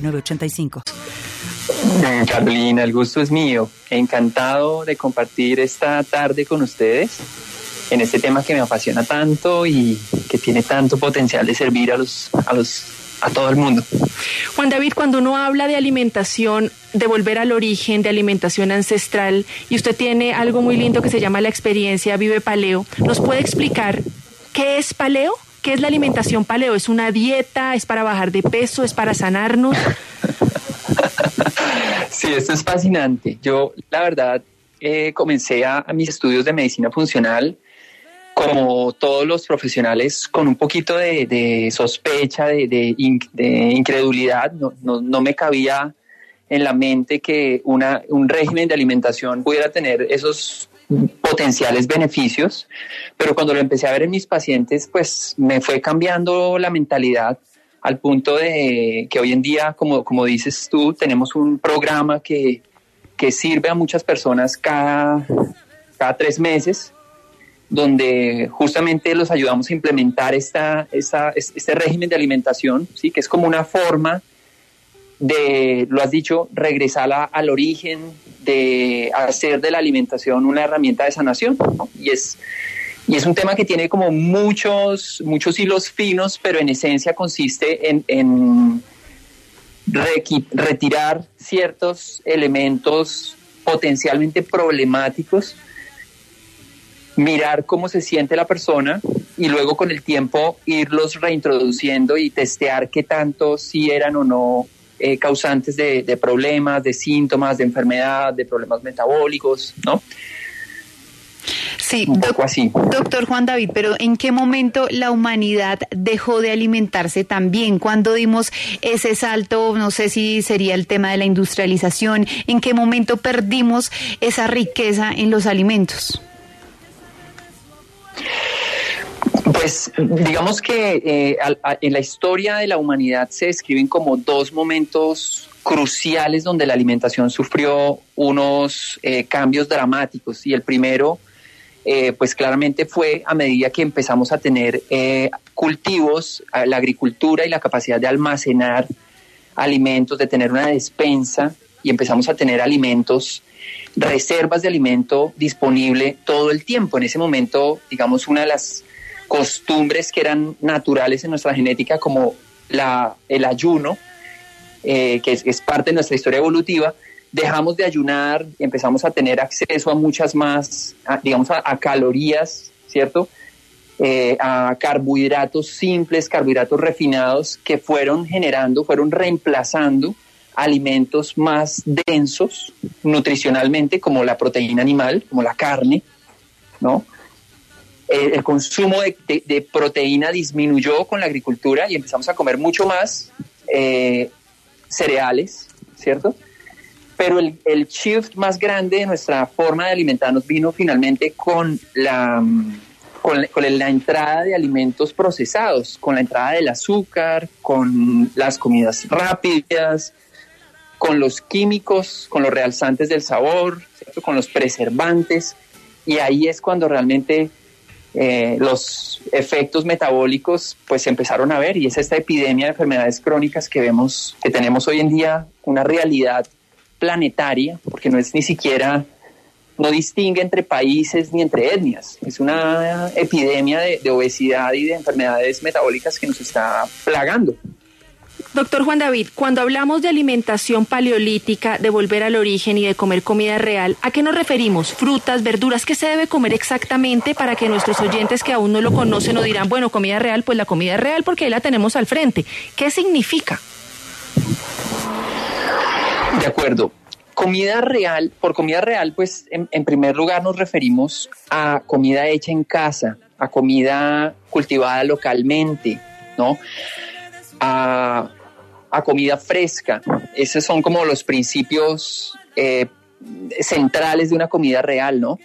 985. Carolina, el gusto es mío. Encantado de compartir esta tarde con ustedes en este tema que me apasiona tanto y que tiene tanto potencial de servir a los, a los a todo el mundo. Juan David, cuando uno habla de alimentación, de volver al origen, de alimentación ancestral, y usted tiene algo muy lindo que se llama la experiencia Vive Paleo, ¿nos puede explicar qué es paleo? ¿Qué es la alimentación paleo? ¿Es una dieta? ¿Es para bajar de peso? ¿Es para sanarnos? Sí, esto es fascinante. Yo, la verdad, eh, comencé a, mis estudios de medicina funcional como todos los profesionales con un poquito de, sospecha, de, incredulidad. No, no, me cabía en la mente que un régimen de alimentación pudiera tener esos potenciales beneficios, pero cuando lo empecé a ver en mis pacientes, pues me fue cambiando la mentalidad al punto de que hoy en día, como, como dices tú, tenemos un programa que, que sirve a muchas personas cada, cada tres meses, donde justamente los ayudamos a implementar esta, esta, este régimen de alimentación, ¿sí? que es como una forma de, lo has dicho, regresar al origen, de hacer de la alimentación una herramienta de sanación. Y, es, y es un tema que tiene como muchos, muchos hilos finos, pero en esencia consiste en, en retirar ciertos elementos potencialmente problemáticos, mirar cómo se siente la persona y luego con el tiempo irlos reintroduciendo y testear qué tanto si eran o no eh, causantes de, problemas, de síntomas, de enfermedad, de problemas metabólicos, ¿no? Sí, un poco así. Doctor Juan David, pero ¿en qué momento la humanidad dejó de alimentarse también? ¿Cuándo dimos ese salto? No sé si sería el tema de la industrialización. ¿En qué momento perdimos esa riqueza en los alimentos? Pues digamos que eh, en la historia de la humanidad se describen como dos momentos cruciales donde la alimentación sufrió unos eh, cambios dramáticos y el primero eh, pues claramente fue a medida que empezamos a tener cultivos, la agricultura y la capacidad de almacenar alimentos, de tener una despensa y empezamos a tener alimentos, reservas de alimento disponible todo el tiempo. En ese momento, digamos, una de las costumbres que eran naturales en nuestra genética, como la, el ayuno, eh, que es, parte de nuestra historia evolutiva, dejamos de ayunar y empezamos a tener acceso a muchas más, digamos, a, calorías, ¿cierto? Eh, a carbohidratos simples, carbohidratos refinados que fueron generando, fueron reemplazando alimentos más densos nutricionalmente, como la proteína animal, como la carne, ¿no? Eh, el consumo de, proteína disminuyó con la agricultura y empezamos a comer mucho más eh, cereales, ¿cierto? Pero el, shift más grande de nuestra forma de alimentarnos vino finalmente con la, con, la entrada de alimentos procesados, con la entrada del azúcar, con las comidas rápidas, con los químicos, con los realzantes del sabor, con los preservantes. Y ahí es cuando realmente eh, los efectos metabólicos pues se empezaron a ver y es esta epidemia de enfermedades crónicas que vemos, que tenemos hoy en día una realidad planetaria, porque no es ni siquiera, no distingue entre países ni entre etnias, es una epidemia de obesidad y de enfermedades metabólicas que nos está plagando. Doctor Juan David, cuando hablamos de alimentación paleolítica, de volver al origen y de comer comida real, ¿a qué nos referimos? Frutas, verduras, ¿qué se debe comer exactamente para que nuestros oyentes que aún no lo conocen o dirán, bueno, comida real, pues la comida real porque ahí la tenemos al frente? ¿Qué significa? De acuerdo. Comida real, por comida real, pues en, en primer lugar nos referimos a comida hecha en casa, a comida cultivada localmente, ¿no? A a comida fresca. Esos son como los principios eh, centrales de una comida real, ¿no?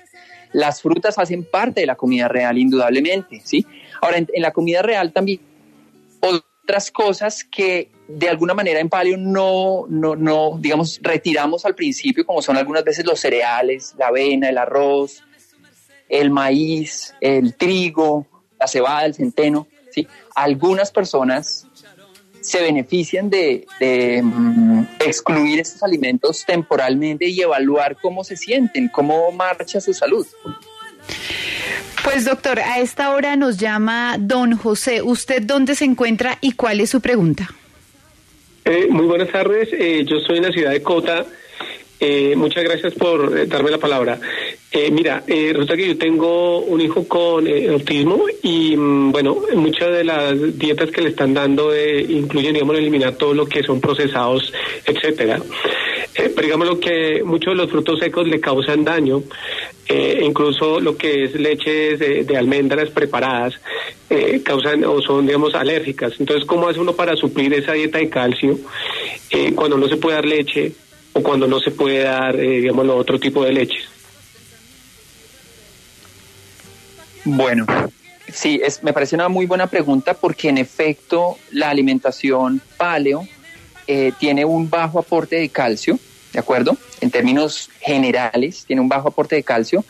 Las frutas hacen parte de la comida real, indudablemente, ¿sí? Ahora, en, la comida real también otras cosas que de alguna manera en paleo no, no, no, digamos, retiramos al principio, como son algunas veces los cereales, la avena, el arroz, el maíz, el trigo, la cebada, el centeno, ¿sí? Algunas personas se benefician de, mm, excluir estos alimentos temporalmente y evaluar cómo se sienten, cómo marcha su salud. Pues doctor, a esta hora nos llama don José. ¿Usted dónde se encuentra y cuál es su pregunta? Eh, muy buenas tardes, eh, yo estoy en la ciudad de Cota. Eh, muchas gracias por darme la palabra. Eh, mira, eh, resulta que yo tengo un hijo con eh, autismo y, mm, bueno, muchas de las dietas que le están dando incluyen, digamos, eliminar todo lo que son procesados, etcétera. pero digamos lo que muchos de los frutos secos le causan daño, incluso lo que es leches de, almendras preparadas, causan o son, digamos, alérgicas. Entonces, ¿cómo hace uno para suplir esa dieta de calcio cuando no se puede dar leche o cuando no se puede dar, digamos, otro tipo de leches? Bueno, sí, es, me parece una muy buena pregunta porque en efecto la alimentación paleo eh, tiene un bajo aporte de calcio, ¿de acuerdo? En términos generales, tiene un bajo aporte de calcio.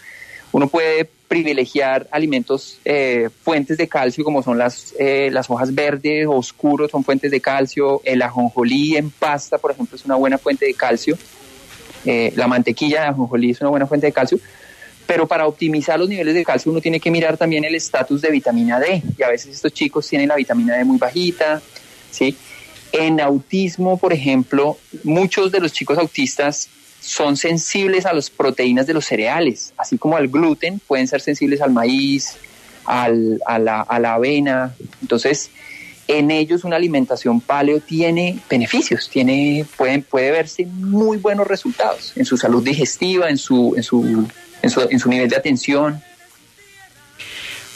Uno puede privilegiar alimentos eh, fuentes de calcio como son las, eh, las hojas verdes oscuros, son fuentes de calcio, el ajonjolí en pasta, por ejemplo, es una buena fuente de calcio, la mantequilla de ajonjolí es una buena fuente de calcio, pero para optimizar los niveles de calcio uno tiene que mirar también el estatus de vitamina D. Y a veces estos chicos tienen la vitamina D muy bajita, ¿sí? En autismo, por ejemplo, muchos de los chicos autistas son sensibles a las proteínas de los cereales, así como al gluten, pueden ser sensibles al maíz, a, la, avena. Entonces, en ellos una alimentación paleo tiene beneficios, tiene, pueden, puede verse muy buenos resultados en su salud digestiva, en su, en su en su, nivel de atención.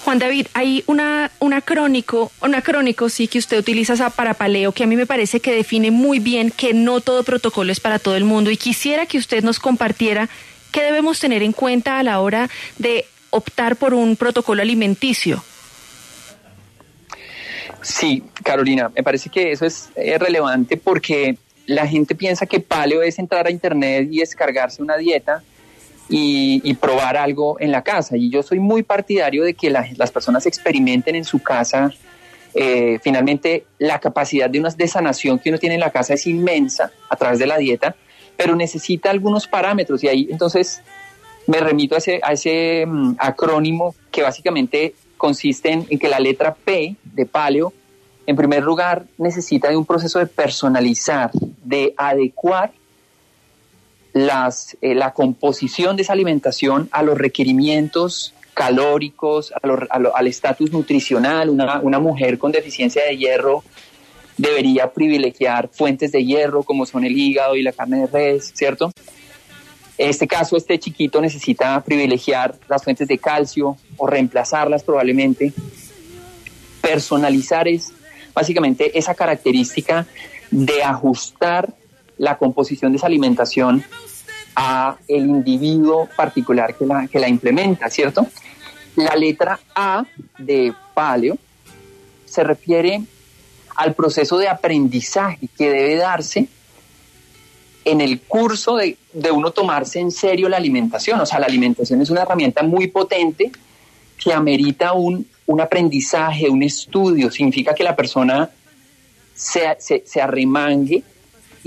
Juan David, hay una, una crónico, una crónico sí que usted utiliza para paleo que a mí me parece que define muy bien que no todo protocolo es para todo el mundo y quisiera que usted nos compartiera qué debemos tener en cuenta a la hora de optar por un protocolo alimenticio. Sí, Carolina, me parece que eso es relevante porque la gente piensa que paleo es entrar a internet y descargarse una dieta y, probar algo en la casa. Y yo soy muy partidario de que las personas experimenten en su casa. Eh, finalmente, la capacidad de, una, de sanación que uno tiene en la casa es inmensa a través de la dieta, pero necesita algunos parámetros. Y ahí entonces me remito a ese, mm, acrónimo que básicamente consiste en, en que la letra P de paleo en primer lugar, necesita de un proceso de personalizar, de adecuar las, eh, la composición de esa alimentación a los requerimientos calóricos, al estatus nutricional. Una, una mujer con deficiencia de hierro debería privilegiar fuentes de hierro como son el hígado y la carne de res, ¿cierto? En este caso, este chiquito necesita privilegiar las fuentes de calcio o reemplazarlas probablemente. Personalizar es básicamente esa característica de ajustar la composición de esa alimentación a el individuo particular que la, que la implementa, ¿cierto? La letra A de paleo se refiere al proceso de aprendizaje que debe darse en el curso de, de, uno tomarse en serio la alimentación. O sea, la alimentación es una herramienta muy potente que amerita un, un aprendizaje, un estudio. Significa que la persona se, se, se arremangue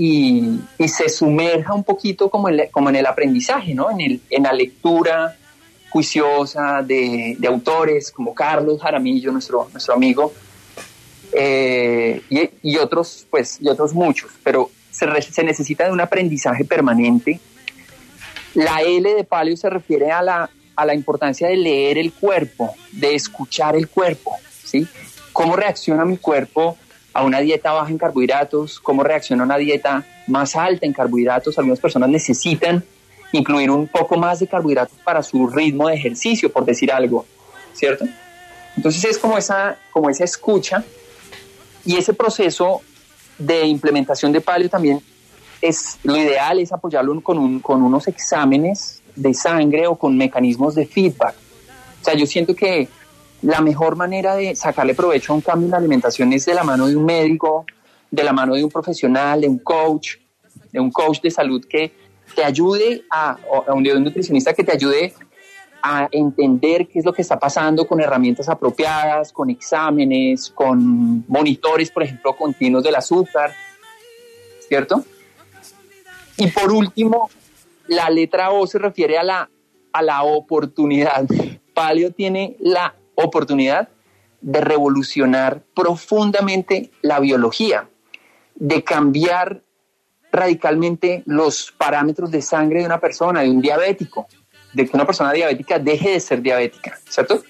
y, se sumerja un poquito como, como en el aprendizaje, ¿no? En, la lectura juiciosa de, autores como Carlos Jaramillo, nuestro, nuestro amigo, eh, y, otros, pues, y otros muchos, pero se, se, necesita de un aprendizaje permanente. La L de palio se refiere a la, a la importancia de leer el cuerpo, de escuchar el cuerpo, ¿sí? ¿Cómo reacciona mi cuerpo a una dieta baja en carbohidratos, cómo reacciona una dieta más alta en carbohidratos. Algunas personas necesitan incluir un poco más de carbohidratos para su ritmo de ejercicio, por decir algo, ¿cierto? Entonces es como esa, como esa escucha y ese proceso de implementación de palio también es lo ideal es apoyarlo con, con unos exámenes de sangre o con mecanismos de feedback. O sea, yo siento que la mejor manera de sacarle provecho a un cambio en la alimentación es de la mano de un médico, de la mano de un profesional, de un coach, de un coach de salud que te ayude a, a un, nutricionista que te ayude a entender qué es lo que está pasando con herramientas apropiadas, con exámenes, con monitores, por ejemplo, continuos del azúcar, ¿cierto? Y por último, la letra O se refiere a la, a la oportunidad. Palio tiene la oportunidad de revolucionar profundamente la biología, de cambiar radicalmente los parámetros de sangre de una persona, de un diabético, de que una persona diabética deje de ser diabética, ¿cierto?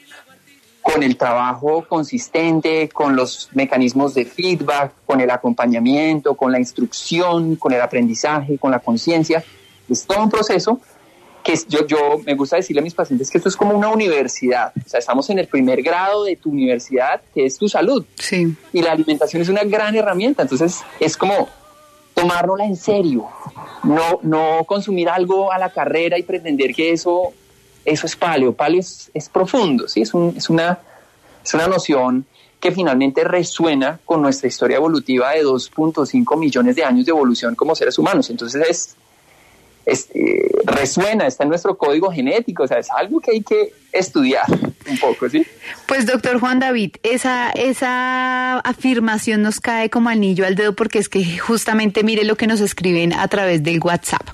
Con el trabajo consistente, con los mecanismos de feedback, con el acompañamiento, con la instrucción, con el aprendizaje, con la conciencia. Es todo un proceso que yo, yo me gusta decirle a mis pacientes que esto es como una universidad. O sea, estamos en el primer grado de tu universidad, que es tu salud. Sí. Y la alimentación es una gran herramienta. Entonces, es como tomárnosla en serio, no, no consumir algo a la carrera y pretender que eso, eso es paleo. Paleo es, es profundo, ¿sí? es, un, es, una, es una noción que finalmente resuena con nuestra historia evolutiva de 2.5 millones de años de evolución como seres humanos. Entonces eh, resuena, está en nuestro código genético, o sea, es algo que hay que estudiar un poco, ¿sí? Pues doctor Juan David, esa, esa afirmación nos cae como anillo al dedo porque es que justamente mire lo que nos escriben a través del WhatsApp.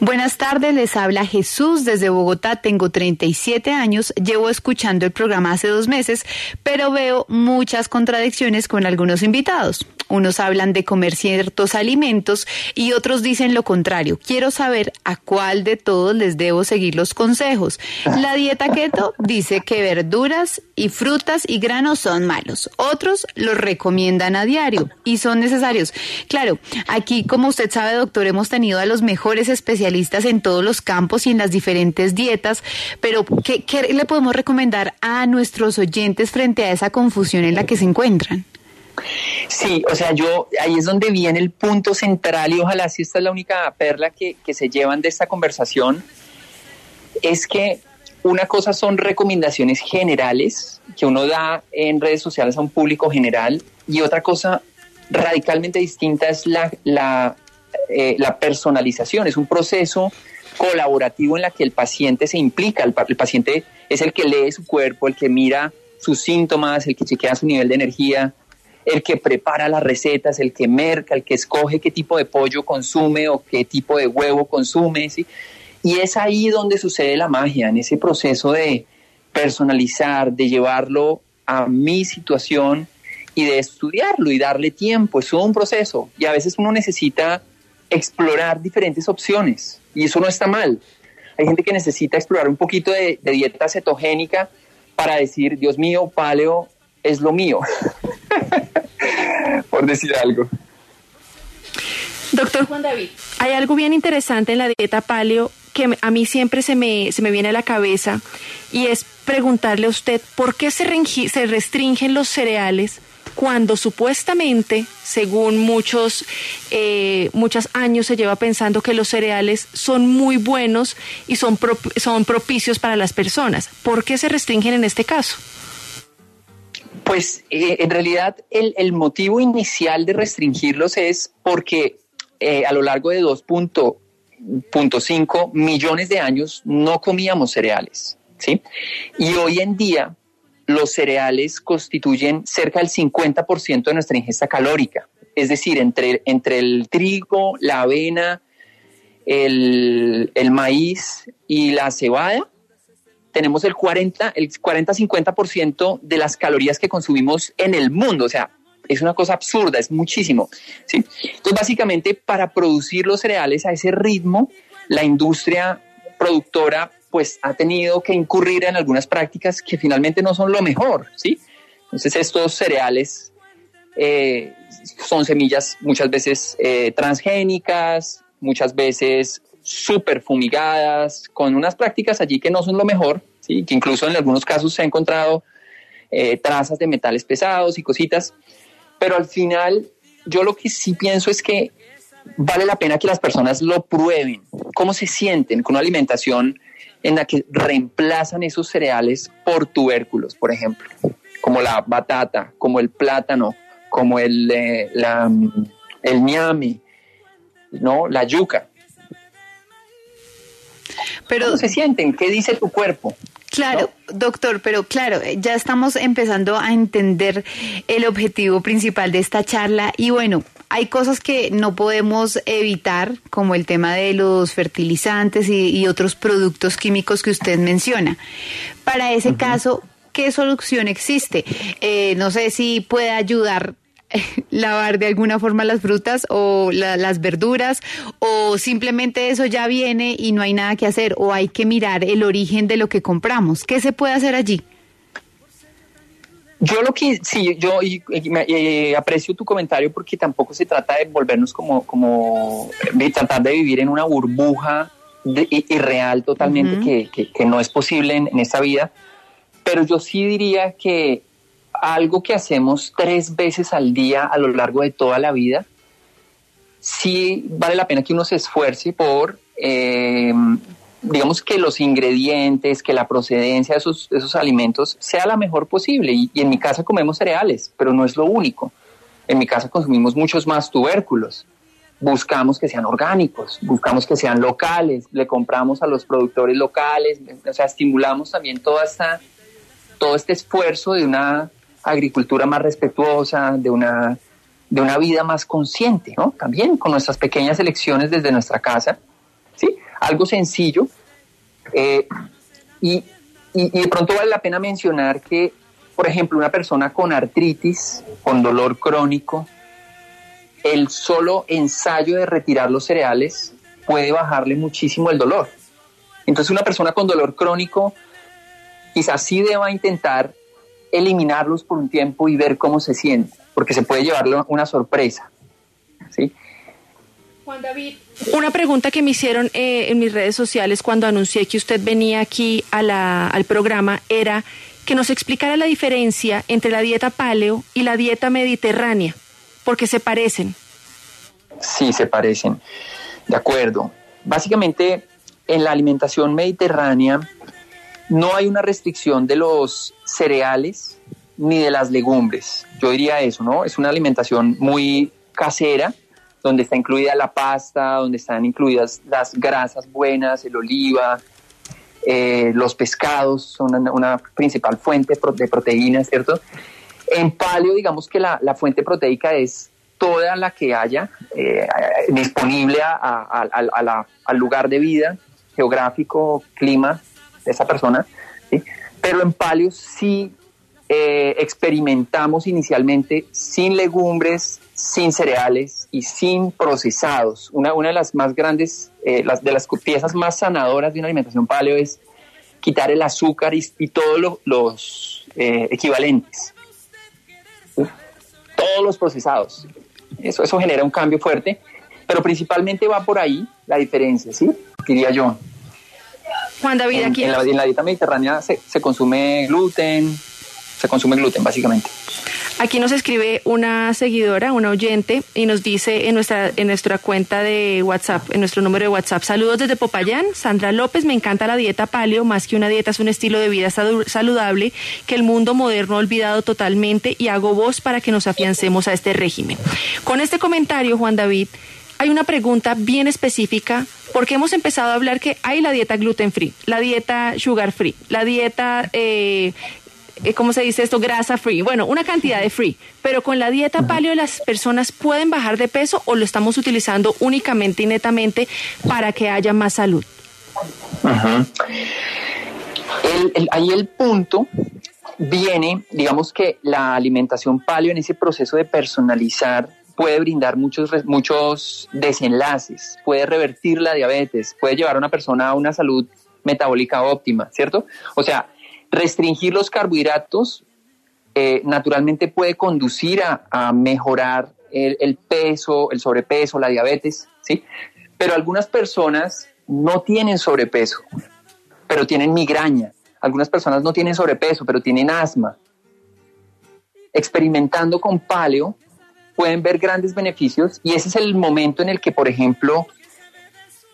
Buenas tardes, les habla Jesús desde Bogotá, tengo 37 años, llevo escuchando el programa hace dos meses, pero veo muchas contradicciones con algunos invitados. Unos hablan de comer ciertos alimentos y otros dicen lo contrario. Quiero saber a cuál de todos les debo seguir los consejos. La dieta keto dice que verduras y frutas y granos son malos. Otros los recomiendan a diario y son necesarios. Claro, aquí, como usted sabe, doctor, hemos tenido a los mejores especialistas en todos los campos y en las diferentes dietas, pero ¿qué, qué le podemos recomendar a nuestros oyentes frente a esa confusión en la que se encuentran? Sí, o sea, yo ahí es donde viene el punto central y ojalá si esta es la única perla que, que se llevan de esta conversación, es que una cosa son recomendaciones generales que uno da en redes sociales a un público general y otra cosa radicalmente distinta es la, la, eh, personalización, es un proceso colaborativo en la que el paciente se implica, el, el paciente es el que lee su cuerpo, el que mira sus síntomas, el que chequea su nivel de energía, el que prepara las recetas, el que merca, el que escoge qué tipo de pollo consume o qué tipo de huevo consume. Y es ahí donde sucede la magia, en ese proceso de personalizar, de llevarlo a mi situación y de estudiarlo y darle tiempo. Es un proceso y a veces uno necesita explorar diferentes opciones y eso no está mal. Hay gente que necesita explorar un poquito de, de dieta cetogénica para decir, Dios mío, paleo es lo mío. por decir algo. Doctor Juan David, hay algo bien interesante en la dieta paleo que a mí siempre se me, se me viene a la cabeza y es preguntarle a usted por qué se, restringen los cereales cuando supuestamente, según muchos, eh, muchos años se lleva pensando que los cereales son muy buenos y son, son propicios para las personas. ¿Por qué se restringen en este caso? Pues eh, en realidad el, motivo inicial de restringirlos es porque eh, a lo largo de 2.5 millones de años no comíamos cereales, ¿sí? Y hoy en día los cereales constituyen cerca del 50% de nuestra ingesta calórica. Es decir, entre, entre el trigo, la avena, el, el maíz y la cebada, tenemos el 40, el 40-50% de las calorías que consumimos en el mundo. O sea, es una cosa absurda, es muchísimo. ¿sí? Entonces, básicamente, para producir los cereales a ese ritmo, la industria productora pues ha tenido que incurrir en algunas prácticas que finalmente no son lo mejor, ¿sí? Entonces estos cereales eh, son semillas muchas veces eh, transgénicas, muchas veces súper fumigadas, con unas prácticas allí que no son lo mejor, ¿sí? que incluso en algunos casos se ha encontrado eh, trazas de metales pesados y cositas, pero al final yo lo que sí pienso es que vale la pena que las personas lo prueben, cómo se sienten con una alimentación en la que reemplazan esos cereales por tubérculos, por ejemplo, como la batata, como el plátano, como el, eh, la, el ñame, ¿no? la yuca. Pero, ¿Cómo se sienten? ¿Qué dice tu cuerpo? Claro, doctor, pero claro, ya estamos empezando a entender el objetivo principal de esta charla y bueno, hay cosas que no podemos evitar, como el tema de los fertilizantes y, otros productos químicos que usted menciona. Para ese caso, ¿qué solución existe? Eh, no sé si puede ayudar lavar de alguna forma las frutas o las verduras o simplemente eso ya viene y no hay nada que hacer o hay que mirar el origen de lo que compramos. ¿Qué se puede hacer allí? Yo lo que sí, yo aprecio tu comentario porque tampoco se trata de volvernos como, como de tratar de vivir en una burbuja irreal totalmente que, que, no es posible en, en esta vida. Pero yo sí diría que algo que hacemos tres veces al día a lo largo de toda la vida, sí vale la pena que uno se esfuerce por, eh, digamos, que los ingredientes, que la procedencia de esos, esos alimentos sea la mejor posible. Y, y, en mi casa comemos cereales, pero no es lo único. En mi casa consumimos muchos más tubérculos. Buscamos que sean orgánicos, buscamos que sean locales, le compramos a los productores locales, o sea, estimulamos también toda esta, todo este esfuerzo de una agricultura más respetuosa, de una, de una vida más consciente, ¿no? También con nuestras pequeñas elecciones desde nuestra casa, ¿sí? Algo sencillo. Eh, y, y, de pronto vale la pena mencionar que, por ejemplo, una persona con artritis, con dolor crónico, el solo ensayo de retirar los cereales puede bajarle muchísimo el dolor. Entonces una persona con dolor crónico quizás sí deba intentar eliminarlos por un tiempo y ver cómo se siente, porque se puede llevarle una sorpresa. ¿sí? Juan David, una pregunta que me hicieron eh, en mis redes sociales cuando anuncié que usted venía aquí a la, al programa era que nos explicara la diferencia entre la dieta paleo y la dieta mediterránea, porque se parecen. Sí, se parecen. De acuerdo. Básicamente, en la alimentación mediterránea, no hay una restricción de los cereales ni de las legumbres. Yo diría eso, ¿no? Es una alimentación muy casera, donde está incluida la pasta, donde están incluidas las grasas buenas, el oliva, eh, los pescados son una, principal fuente de proteínas, ¿cierto? En paleo, digamos que la, fuente proteica es toda la que haya eh, disponible al lugar de vida, geográfico, clima, esa persona, ¿sí? pero en palio sí eh, experimentamos inicialmente sin legumbres, sin cereales y sin procesados. Una, una de las más grandes, eh, las, de las piezas más sanadoras de una alimentación paleo es quitar el azúcar y, todos los eh, equivalentes. Todos los procesados. Eso, eso genera un cambio fuerte, pero principalmente va por ahí la diferencia, ¿sí? Diría yo. Juan David, aquí. En, la, dieta mediterránea se, consume gluten, se consume gluten básicamente. Aquí nos escribe una seguidora, una oyente, y nos dice en nuestra, en nuestra cuenta de WhatsApp, en nuestro número de WhatsApp, saludos desde Popayán, Sandra López, me encanta la dieta paleo, más que una dieta es un estilo de vida saludable que el mundo moderno ha olvidado totalmente y hago voz para que nos afiancemos a este régimen. Con este comentario, Juan David, hay una pregunta bien específica porque hemos empezado a hablar que hay la dieta gluten free, la dieta sugar free, la dieta, eh, eh, ¿cómo se dice esto? Grasa free. Bueno, una cantidad de free. Pero con la dieta paleo las personas pueden bajar de peso o lo estamos utilizando únicamente y netamente para que haya más salud. ahí el punto viene, digamos que la alimentación paleo en ese proceso de personalizar puede brindar muchos, muchos desenlaces, puede revertir la diabetes, puede llevar a una persona a una salud metabólica óptima, ¿cierto? O sea, restringir los carbohidratos eh, naturalmente puede conducir a, mejorar el, el, peso, el sobrepeso, la diabetes, ¿sí? Pero algunas personas no tienen sobrepeso, pero tienen migraña. Algunas personas no tienen sobrepeso, pero tienen asma. Experimentando con paleo, pueden ver grandes beneficios y ese es el momento en el que, por ejemplo,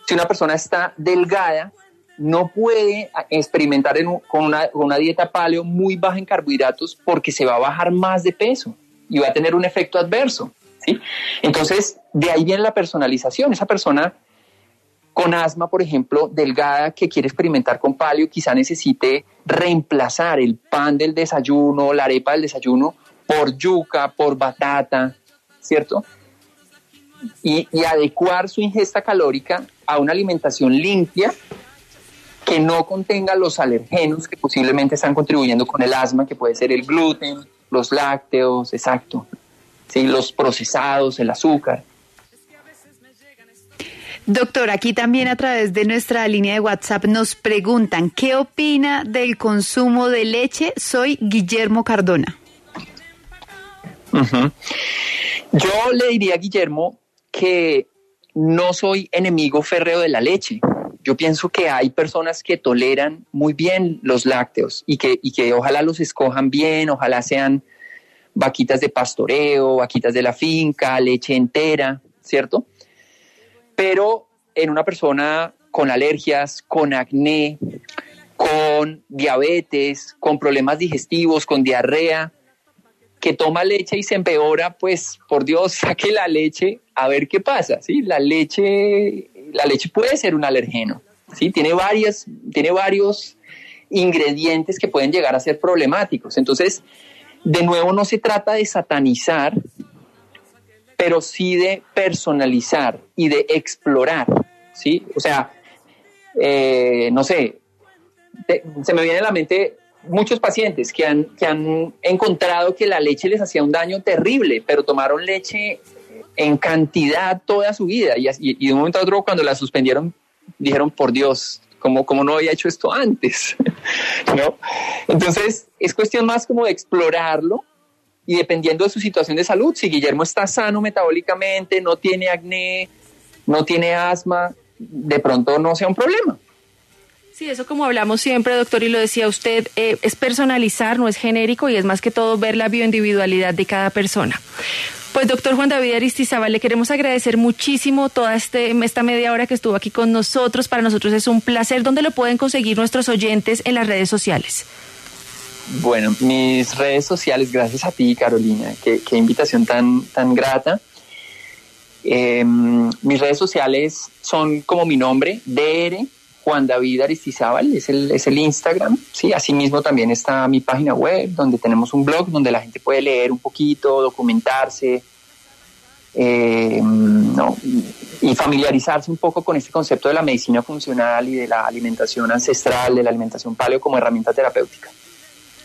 si una persona está delgada, no puede experimentar con, una, con, una, dieta paleo muy baja en carbohidratos porque se va a bajar más de peso y va a tener un efecto adverso. ¿sí? Entonces, de ahí viene la personalización. Esa persona con asma, por ejemplo, delgada que quiere experimentar con paleo, quizá necesite reemplazar el pan del desayuno, la arepa del desayuno, por yuca, por batata, ¿cierto? Y, adecuar su ingesta calórica a una alimentación limpia que no contenga los alergenos que posiblemente están contribuyendo con el asma, que puede ser el gluten, los lácteos, exacto, ¿sí? los procesados, el azúcar. Doctor, aquí también a través de nuestra línea de WhatsApp nos preguntan, ¿qué opina del consumo de leche? Soy Guillermo Cardona. Yo le diría a Guillermo que no soy enemigo férreo de la leche. Yo pienso que hay personas que toleran muy bien los lácteos y que, y que ojalá los escojan bien, ojalá sean vaquitas de pastoreo, vaquitas de la finca, leche entera, ¿cierto? Pero en una persona con alergias, con acné, con diabetes, con problemas digestivos, con diarrea, que toma leche y se empeora, pues por Dios, saque la leche a ver qué pasa, ¿sí? La leche, la leche puede ser un alergeno, ¿sí? Tiene varias, tiene varios ingredientes que pueden llegar a ser problemáticos. Entonces, de nuevo no se trata de satanizar, pero sí de personalizar y de explorar, ¿sí? O sea, eh, no sé, se me viene a la mente muchos pacientes que han, que han encontrado que la leche les hacía un daño terrible, pero tomaron leche en cantidad toda su vida y, de un momento a otro cuando la suspendieron dijeron, por Dios, ¿cómo, cómo no había hecho esto antes? ¿No? Entonces es cuestión más como de explorarlo y dependiendo de su situación de salud, si Guillermo está sano metabólicamente, no tiene acné, no tiene asma, de pronto no sea un problema. Sí, eso como hablamos siempre, doctor, y lo decía usted, eh, es personalizar, no es genérico y es más que todo ver la bioindividualidad de cada persona. Pues doctor Juan David Aristizábal, le queremos agradecer muchísimo toda este, esta media hora que estuvo aquí con nosotros. Para nosotros es un placer. ¿Dónde lo pueden conseguir nuestros oyentes en las redes sociales? Bueno, mis redes sociales, gracias a ti, Carolina. Qué, invitación tan, tan grata. Em, mis redes sociales son como mi nombre, DR Juan David Aristizábal, es el, es el Instagram, ¿sí? Asimismo también está mi página web, donde tenemos un blog donde la gente puede leer un poquito, documentarse, eh, y familiarizarse un poco con este concepto de la medicina funcional y de la alimentación ancestral, de la alimentación paleo como herramienta terapéutica.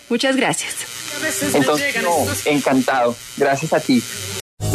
Muchas gracias. Entonces, encantado. Gracias a ti.